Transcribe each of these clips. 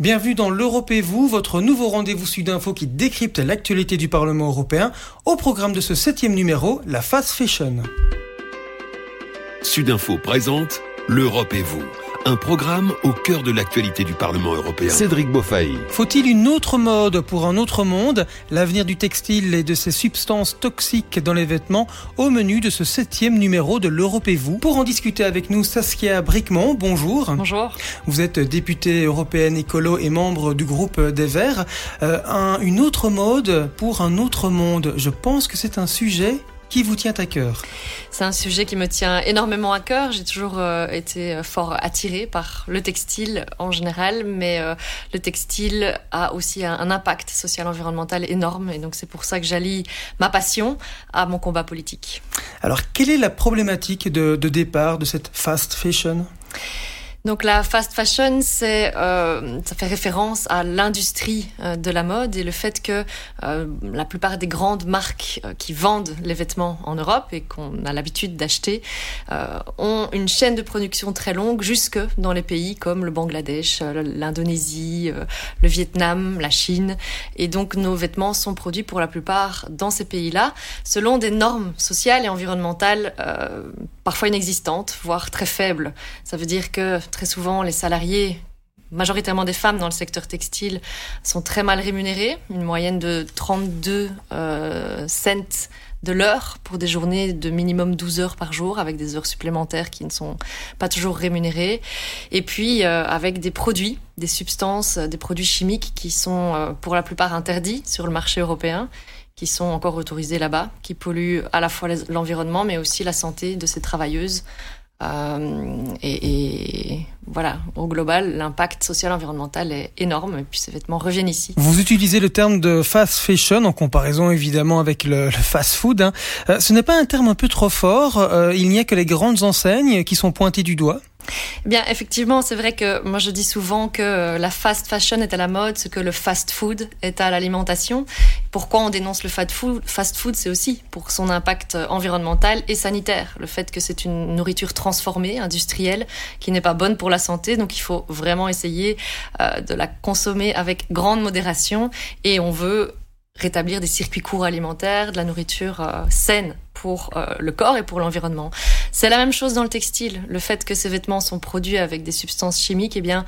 Bienvenue dans l'Europe et vous, votre nouveau rendez-vous Sud-Info qui décrypte l'actualité du Parlement européen. Au programme de ce septième numéro, la fast fashion. Sudinfo présente L'Europe et vous un programme au cœur de l'actualité du Parlement européen. Cédric Beaufaille. Faut-il une autre mode pour un autre monde? L'avenir du textile et de ses substances toxiques dans les vêtements au menu de ce septième numéro de l'Europe et vous. Pour en discuter avec nous, Saskia Bricmont, bonjour. Bonjour. Vous êtes députée européenne écolo et membre du groupe des Verts. Euh, une autre mode pour un autre monde? Je pense que c'est un sujet qui vous tient à cœur C'est un sujet qui me tient énormément à cœur. J'ai toujours euh, été fort attirée par le textile en général, mais euh, le textile a aussi un, un impact social-environnemental énorme, et donc c'est pour ça que j'allie ma passion à mon combat politique. Alors, quelle est la problématique de, de départ de cette fast fashion? Donc la fast fashion, euh, ça fait référence à l'industrie euh, de la mode et le fait que euh, la plupart des grandes marques qui vendent les vêtements en Europe et qu'on a l'habitude d'acheter ont une chaîne de production très longue jusque dans les pays comme le Bangladesh, l'Indonésie, le Vietnam, la Chine. Et donc nos vêtements sont produits pour la plupart dans ces pays-là selon des normes sociales et environnementales parfois inexistantes, voire très faibles. Ça veut dire que très souvent, les salariés, majoritairement des femmes dans le secteur textile, sont très mal rémunérés, une moyenne de 32 euh, cents de l'heure pour des journées de minimum 12 heures par jour avec des heures supplémentaires qui ne sont pas toujours rémunérées. Et puis euh, avec des produits des substances des produits chimiques qui sont euh, pour la plupart interdits sur le marché européen qui sont encore autorisés là-bas qui polluent à la fois l'environnement mais aussi la santé de ces travailleuses euh, et, et, voilà, au global, l'impact social environnemental est énorme et puis ces vêtements reviennent ici. Vous utilisez le terme de fast fashion en comparaison évidemment avec le, fast food. Hein. Euh, ce n'est pas un terme un peu trop fort. Euh, il n'y a que les grandes enseignes qui sont pointées du doigt. Eh bien, effectivement, c'est vrai que moi je dis souvent que la fast fashion est à la mode, ce que le fast food est à l'alimentation. Pourquoi on dénonce le fast food Fast food, c'est aussi pour son impact environnemental et sanitaire. Le fait que c'est une nourriture transformée, industrielle, qui n'est pas bonne pour la santé. Donc il faut vraiment essayer euh, de la consommer avec grande modération. Et on veut rétablir des circuits courts alimentaires, de la nourriture euh, saine pour euh, le corps et pour l'environnement. C'est la même chose dans le textile. Le fait que ces vêtements sont produits avec des substances chimiques, eh bien,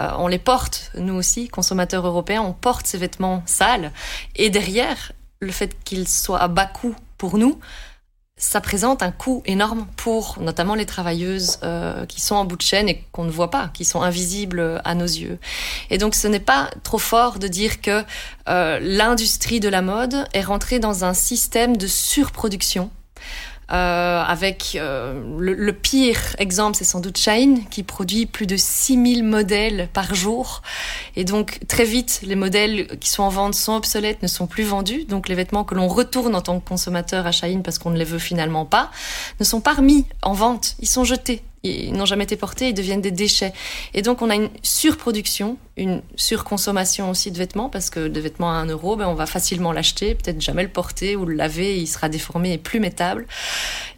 euh, on les porte, nous aussi, consommateurs européens, on porte ces vêtements sales. Et derrière, le fait qu'ils soient à bas coût pour nous, ça présente un coût énorme pour notamment les travailleuses euh, qui sont en bout de chaîne et qu'on ne voit pas, qui sont invisibles à nos yeux. Et donc ce n'est pas trop fort de dire que euh, l'industrie de la mode est rentrée dans un système de surproduction euh, avec euh, le, pire exemple, c'est sans doute Shine, qui produit plus de 6000 modèles par jour. Et donc, très vite, les modèles qui sont en vente sont obsolètes, ne sont plus vendus. Donc, les vêtements que l'on retourne en tant que consommateur à Shine parce qu'on ne les veut finalement pas, ne sont pas remis en vente. Ils sont jetés ils n'ont jamais été portés, ils deviennent des déchets. Et donc on a une surproduction, une surconsommation aussi de vêtements, parce que de vêtements à 1 euro, ben, on va facilement l'acheter, peut-être jamais le porter ou le laver, il sera déformé et plus métable.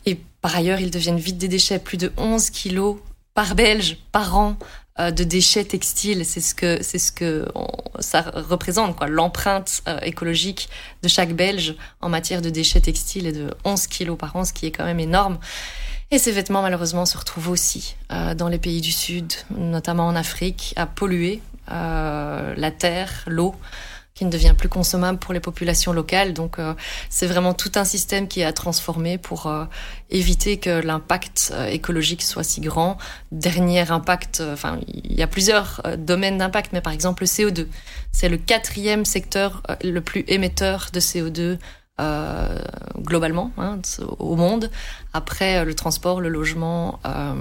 Et par ailleurs, ils deviennent vite des déchets, plus de 11 kilos par Belge par an euh, de déchets textiles. C'est ce que c'est ce que ça représente quoi. L'empreinte euh, écologique de chaque Belge en matière de déchets textiles est de 11 kilos par an, ce qui est quand même énorme. Et ces vêtements, malheureusement, se retrouvent aussi euh, dans les pays du Sud, notamment en Afrique, à polluer euh, la terre, l'eau, qui ne devient plus consommable pour les populations locales. Donc, euh, c'est vraiment tout un système qui est à transformer pour euh, éviter que l'impact euh, écologique soit si grand. Dernier impact, enfin, il y a plusieurs domaines d'impact, mais par exemple, le CO2. C'est le quatrième secteur le plus émetteur de CO2 euh, globalement hein, au monde. Après, euh, le transport, le logement euh,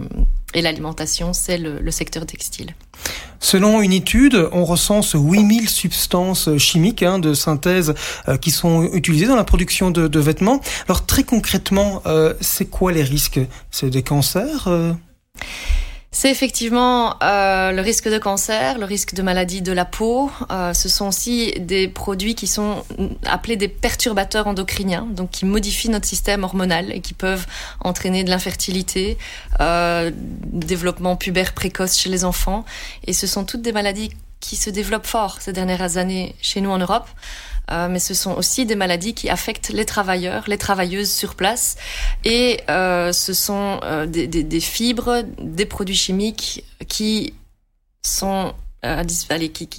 et l'alimentation, c'est le, secteur textile. Selon une étude, on recense 8000 substances chimiques hein, de synthèse qui sont utilisées dans la production de, de vêtements. Alors très concrètement, c'est quoi les risques? C'est des cancers c'est effectivement euh, le risque de cancer, le risque de maladie de la peau. Euh, ce sont aussi des produits qui sont appelés des perturbateurs endocriniens, donc qui modifient notre système hormonal et qui peuvent entraîner de l'infertilité, euh, développement pubère précoce chez les enfants. Et ce sont toutes des maladies qui se développent fort ces dernières années chez nous en Europe. Euh, mais ce sont aussi des maladies qui affectent les travailleurs, les travailleuses sur place. Et euh, ce sont euh, des, fibres, des produits chimiques qui sont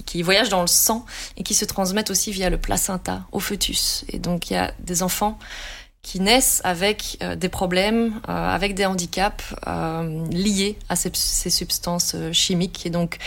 qui, voyagent dans le sang et qui se transmettent aussi via le placenta au fœtus. Et donc il y a des enfants qui naissent avec euh, des problèmes, euh, avec des handicaps euh, liés à ces, ces, substances chimiques. Et donc,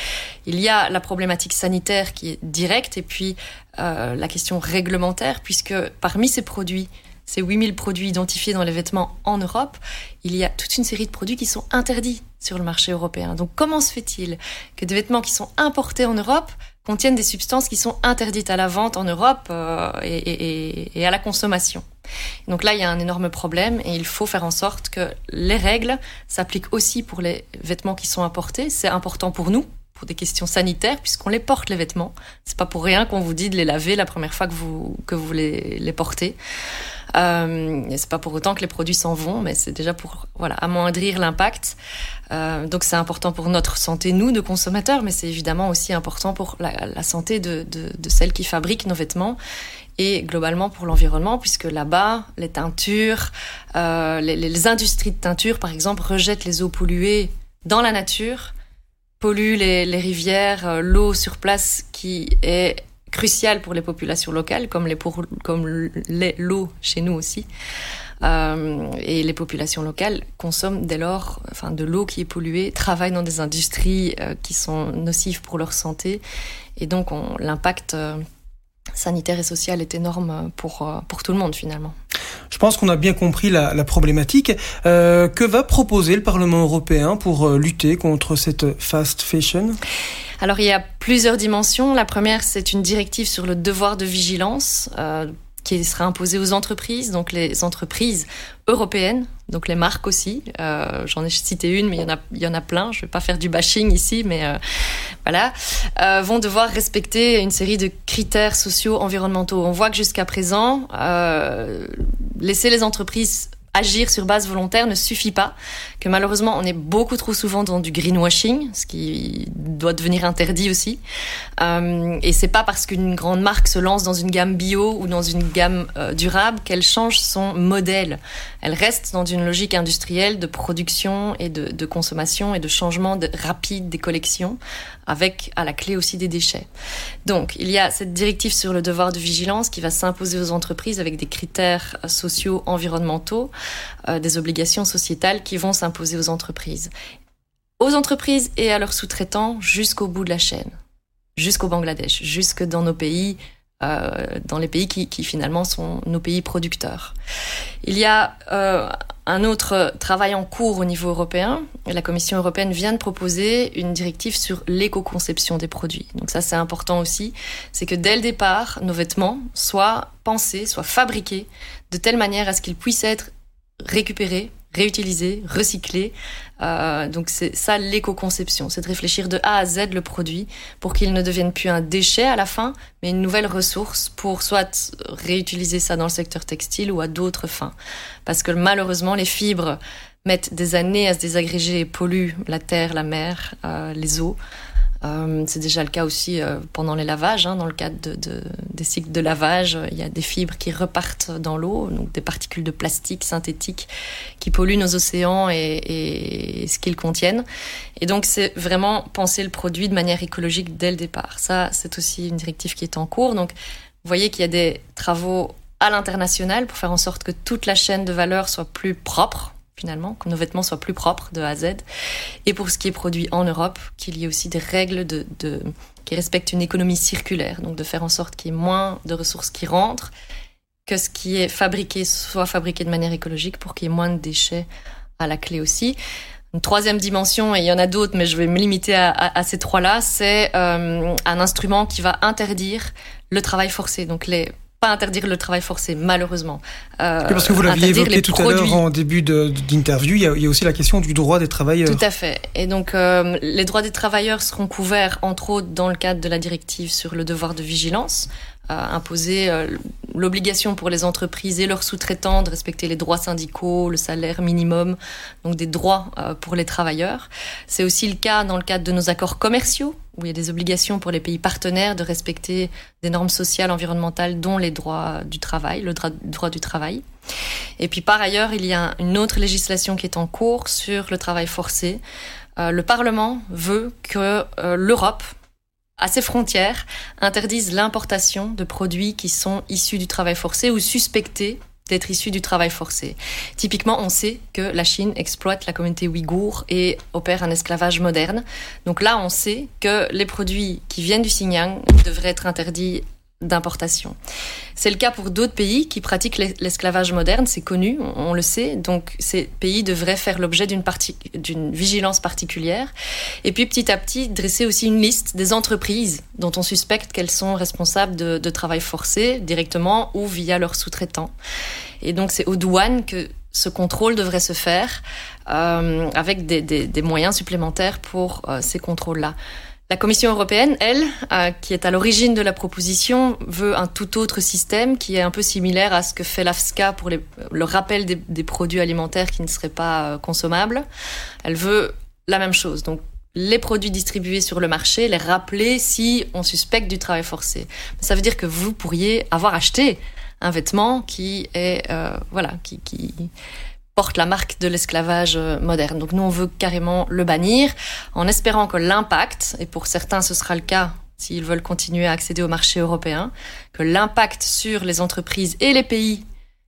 il y a la problématique sanitaire qui est directe et puis la question réglementaire, puisque parmi ces produits, ces 8000 produits identifiés dans les vêtements en Europe, il y a toute une série de produits qui sont interdits sur le marché européen. Donc, comment se fait-il que des vêtements qui sont importés en Europe contiennent des substances qui sont interdites à la vente en Europe et, et, et à la consommation? Donc là, il y a un énorme problème et il faut faire en sorte que les règles s'appliquent aussi pour les vêtements qui sont importés. C'est important pour nous, pour des questions sanitaires, puisqu'on les porte les vêtements. C'est pas pour rien qu'on vous dit de les laver la première fois que vous que vous les, les portez. Euh, c'est pas pour autant que les produits s'en vont, mais c'est déjà pour voilà amoindrir l'impact. Euh, donc c'est important pour notre santé nous de consommateurs, mais c'est évidemment aussi important pour la, santé de, celles qui fabriquent nos vêtements et globalement pour l'environnement, puisque là-bas, les teintures, euh, les, industries de teinture, par exemple, rejettent les eaux polluées dans la nature, polluent les, les rivières, euh, l'eau sur place qui est cruciale pour les populations locales, comme les pour, comme l'eau chez nous aussi. Euh, et les populations locales consomment dès lors enfin, de l'eau qui est polluée, travaillent dans des industries euh, qui sont nocives pour leur santé. Et donc, l'impact euh, sanitaire et social est énorme pour, pour tout le monde finalement. Je pense qu'on a bien compris la, la problématique. Que va proposer le Parlement européen pour lutter contre cette fast fashion? Alors il y a plusieurs dimensions. La première, c'est une directive sur le devoir de vigilance. Euh, qui sera imposé aux entreprises, donc les entreprises européennes, donc les marques aussi. Euh, J'en ai cité une, mais il y en a, plein. Je vais pas faire du bashing ici, mais euh, voilà, vont devoir respecter une série de critères sociaux, environnementaux. On voit que jusqu'à présent, laisser les entreprises agir sur base volontaire ne suffit pas, que malheureusement on est beaucoup trop souvent dans du greenwashing, ce qui doit devenir interdit aussi. Euh, et c'est pas parce qu'une grande marque se lance dans une gamme bio ou dans une gamme euh, durable qu'elle change son modèle. Elle reste dans une logique industrielle de production et de, consommation et de changement de, rapide des collections, avec à la clé aussi des déchets. Donc il y a cette directive sur le devoir de vigilance qui va s'imposer aux entreprises avec des critères sociaux, environnementaux euh, des obligations sociétales qui vont s'imposer aux entreprises. Aux entreprises et à leurs sous-traitants jusqu'au bout de la chaîne, jusqu'au Bangladesh, jusque dans nos pays, euh, dans les pays qui, finalement sont nos pays producteurs. Il y a euh, un autre travail en cours au niveau européen. La Commission européenne vient de proposer une directive sur l'éco-conception des produits. Donc ça, c'est important aussi. C'est que dès le départ, nos vêtements soient pensés, soient fabriqués de telle manière à ce qu'ils puissent être récupérer, réutiliser, recycler. Euh, donc c'est ça l'éco-conception, c'est de réfléchir de A à Z le produit pour qu'il ne devienne plus un déchet à la fin, mais une nouvelle ressource pour soit réutiliser ça dans le secteur textile ou à d'autres fins. Parce que malheureusement les fibres mettent des années à se désagréger et polluent la terre, la mer, euh, les eaux. Euh, c'est déjà le cas aussi euh, pendant les lavages. Hein, dans le cadre de, de, des cycles de lavage, il y a des fibres qui repartent dans l'eau, donc des particules de plastique synthétique qui polluent nos océans et, et ce qu'ils contiennent. Et donc, c'est vraiment penser le produit de manière écologique dès le départ. Ça, c'est aussi une directive qui est en cours. Donc, vous voyez qu'il y a des travaux à l'international pour faire en sorte que toute la chaîne de valeur soit plus propre, finalement, que nos vêtements soient plus propres de A à Z. Et pour ce qui est produit en Europe, qu'il y ait aussi des règles de, de, qui respectent une économie circulaire, donc de faire en sorte qu'il y ait moins de ressources qui rentrent, que ce qui est fabriqué soit fabriqué de manière écologique pour qu'il y ait moins de déchets à la clé aussi. Une troisième dimension, et il y en a d'autres, mais je vais me limiter à, à, ces trois-là, c'est euh, un instrument qui va interdire le travail forcé. Donc les pas interdire le travail forcé, malheureusement. Euh, parce que vous l'aviez évoqué tout produits. à l'heure en début d'interview, il, il, y a aussi la question du droit des travailleurs. Tout à fait. Et donc, euh, les droits des travailleurs seront couverts, entre autres, dans le cadre de la directive sur le devoir de vigilance, euh, imposer euh, l'obligation pour les entreprises et leurs sous-traitants de respecter les droits syndicaux, le salaire minimum, donc des droits pour les travailleurs. C'est aussi le cas dans le cadre de nos accords commerciaux où il y a des obligations pour les pays partenaires de respecter des normes sociales, environnementales, dont les droits du travail, le droit du travail. Et puis par ailleurs, il y a une autre législation qui est en cours sur le travail forcé. Euh, le Parlement veut que euh, l'Europe, à ses frontières, interdise l'importation de produits qui sont issus du travail forcé ou suspectés d'être issus du travail forcé. Typiquement, on sait que la Chine exploite la communauté ouïghour et opère un esclavage moderne. Donc là, on sait que les produits qui viennent du Xinjiang devraient être interdits d'importation. C'est le cas pour d'autres pays qui pratiquent l'esclavage moderne, c'est connu, on le sait. Donc ces pays devraient faire l'objet d'une vigilance particulière. Et puis petit à petit dresser aussi une liste des entreprises dont on suspecte qu'elles sont responsables de, travail forcé directement ou via leurs sous-traitants. Et donc c'est aux douanes que ce contrôle devrait se faire euh, avec des, moyens supplémentaires pour euh, ces contrôles-là. La Commission européenne, elle, euh, qui est à l'origine de la proposition, veut un tout autre système qui est un peu similaire à ce que fait l'AFSCA pour le rappel des, des, produits alimentaires qui ne seraient pas euh, consommables. Elle veut la même chose. Donc, les produits distribués sur le marché, les rappeler si on suspecte du travail forcé. Ça veut dire que vous pourriez avoir acheté un vêtement qui est, euh, voilà, qui, qui porte la marque de l'esclavage euh, moderne. Donc nous, on veut carrément le bannir, en espérant que l'impact, et pour certains ce sera le cas s'ils veulent continuer à accéder au marché européen, que l'impact sur les entreprises et les pays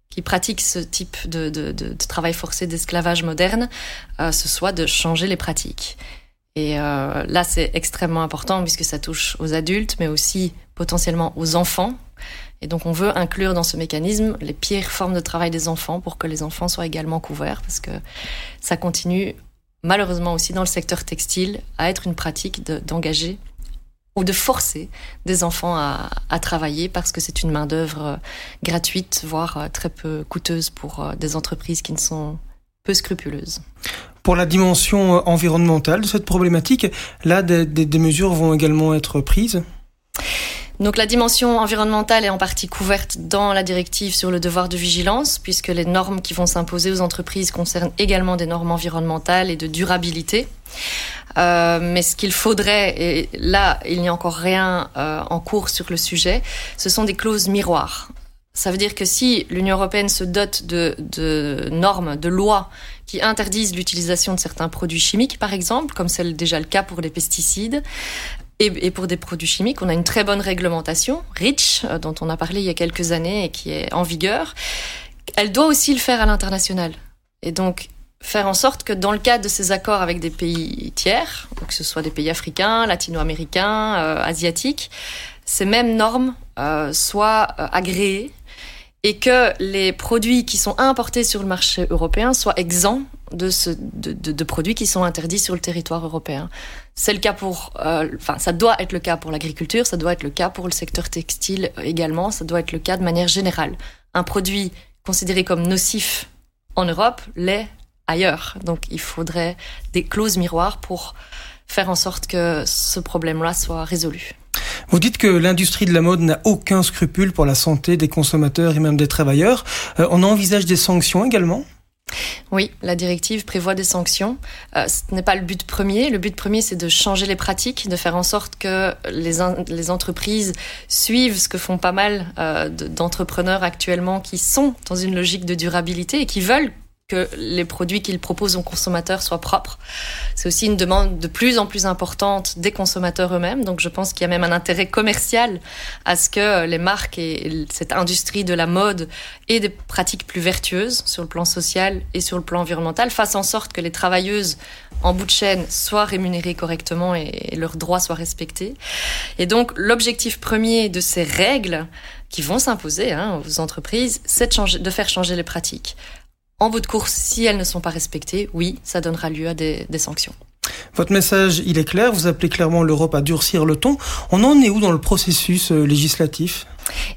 qui pratiquent ce type de, travail forcé d'esclavage moderne, euh, ce soit de changer les pratiques. Et euh, là, c'est extrêmement important puisque ça touche aux adultes, mais aussi potentiellement aux enfants et donc on veut inclure dans ce mécanisme les pires formes de travail des enfants pour que les enfants soient également couverts, parce que ça continue malheureusement aussi dans le secteur textile à être une pratique d'engager ou de forcer des enfants à, travailler parce que c'est une main-d'œuvre euh, gratuite, voire euh, très peu coûteuse pour euh, des entreprises qui ne sont peu scrupuleuses. Pour la dimension environnementale de cette problématique, là, des mesures vont également être prises? Donc la dimension environnementale est en partie couverte dans la directive sur le devoir de vigilance, puisque les normes qui vont s'imposer aux entreprises concernent également des normes environnementales et de durabilité. Euh, mais ce qu'il faudrait, et là il n'y a encore rien euh, en cours sur le sujet, ce sont des clauses miroirs. Ça veut dire que si l'Union européenne se dote de, de normes, de lois qui interdisent l'utilisation de certains produits chimiques, par exemple, comme c'est déjà le cas pour les pesticides, et, pour des produits chimiques, on a une très bonne réglementation, REACH, euh, dont on a parlé il y a quelques années et qui est en vigueur. Elle doit aussi le faire à l'international. Et donc, faire en sorte que dans le cadre de ces accords avec des pays tiers, que ce soit des pays africains, latino-américains, euh, asiatiques, ces mêmes normes euh, soient agréées et que les produits qui sont importés sur le marché européen soient exempts de, ce, de, de, de produits qui sont interdits sur le territoire européen. C'est le cas pour, euh, enfin, ça doit être le cas pour l'agriculture, ça doit être le cas pour le secteur textile également, ça doit être le cas de manière générale. Un produit considéré comme nocif en Europe l'est ailleurs. Donc, il faudrait des clauses miroirs pour faire en sorte que ce problème-là soit résolu. Vous dites que l'industrie de la mode n'a aucun scrupule pour la santé des consommateurs et même des travailleurs. Euh, on envisage des sanctions également? Oui, la directive prévoit des sanctions. Euh, ce n'est pas le but premier. Le but premier, c'est de changer les pratiques, de faire en sorte que les, entreprises suivent ce que font pas mal euh, d'entrepreneurs actuellement qui sont dans une logique de durabilité et qui veulent que les produits qu'ils proposent aux consommateurs soient propres. C'est aussi une demande de plus en plus importante des consommateurs eux-mêmes. Donc je pense qu'il y a même un intérêt commercial à ce que les marques et cette industrie de la mode aient des pratiques plus vertueuses sur le plan social et sur le plan environnemental, fassent en sorte que les travailleuses en bout de chaîne soient rémunérées correctement et, leurs droits soient respectés. Et donc l'objectif premier de ces règles qui vont s'imposer hein, aux entreprises, c'est de, de faire changer les pratiques. En bout de course, si elles ne sont pas respectées, oui, ça donnera lieu à des, des sanctions. Votre message, il est clair. Vous appelez clairement l'Europe à durcir le ton. On en est où dans le processus euh, législatif?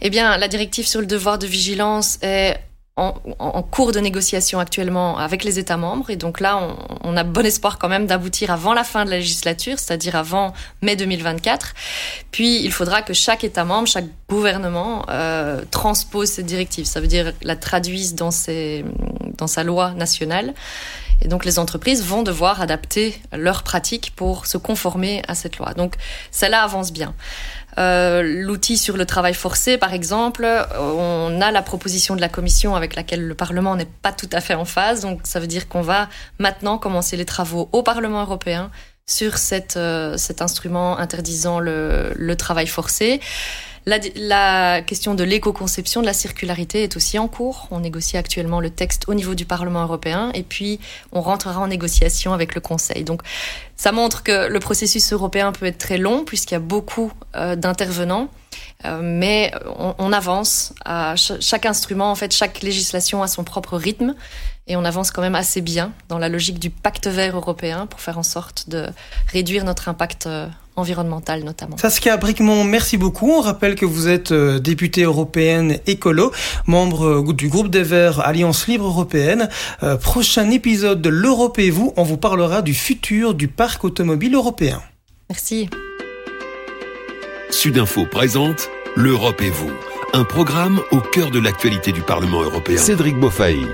Eh bien, la directive sur le devoir de vigilance est en, cours de négociation actuellement avec les États membres. Et donc là, on, a bon espoir quand même d'aboutir avant la fin de la législature, c'est-à-dire avant mai 2024. Puis, il faudra que chaque État membre, chaque gouvernement euh, transpose cette directive. Ça veut dire la traduise dans, dans sa loi nationale. Et donc les entreprises vont devoir adapter leurs pratiques pour se conformer à cette loi. Donc celle-là avance bien. Euh, L'outil sur le travail forcé, par exemple, on a la proposition de la Commission avec laquelle le Parlement n'est pas tout à fait en phase. Donc ça veut dire qu'on va maintenant commencer les travaux au Parlement européen sur euh, cet instrument interdisant le, le travail forcé. La, question de l'éco-conception, de la circularité est aussi en cours. On négocie actuellement le texte au niveau du Parlement européen et puis on rentrera en négociation avec le Conseil. Donc ça montre que le processus européen peut être très long puisqu'il y a beaucoup euh, d'intervenants. Euh, mais on, avance. Chaque instrument, en fait, chaque législation a son propre rythme et on avance quand même assez bien dans la logique du pacte vert européen pour faire en sorte de réduire notre impact notamment. Saskia Bricmont, merci beaucoup. On rappelle que vous êtes euh, députée européenne écolo, membre euh, du groupe des Verts Alliance Libre Européenne. Euh, prochain épisode de l'Europe et vous, on vous parlera du futur du parc automobile européen. Merci. Sudinfo présente L'Europe et vous, un programme au cœur de l'actualité du Parlement européen. Cédric Beaufailly.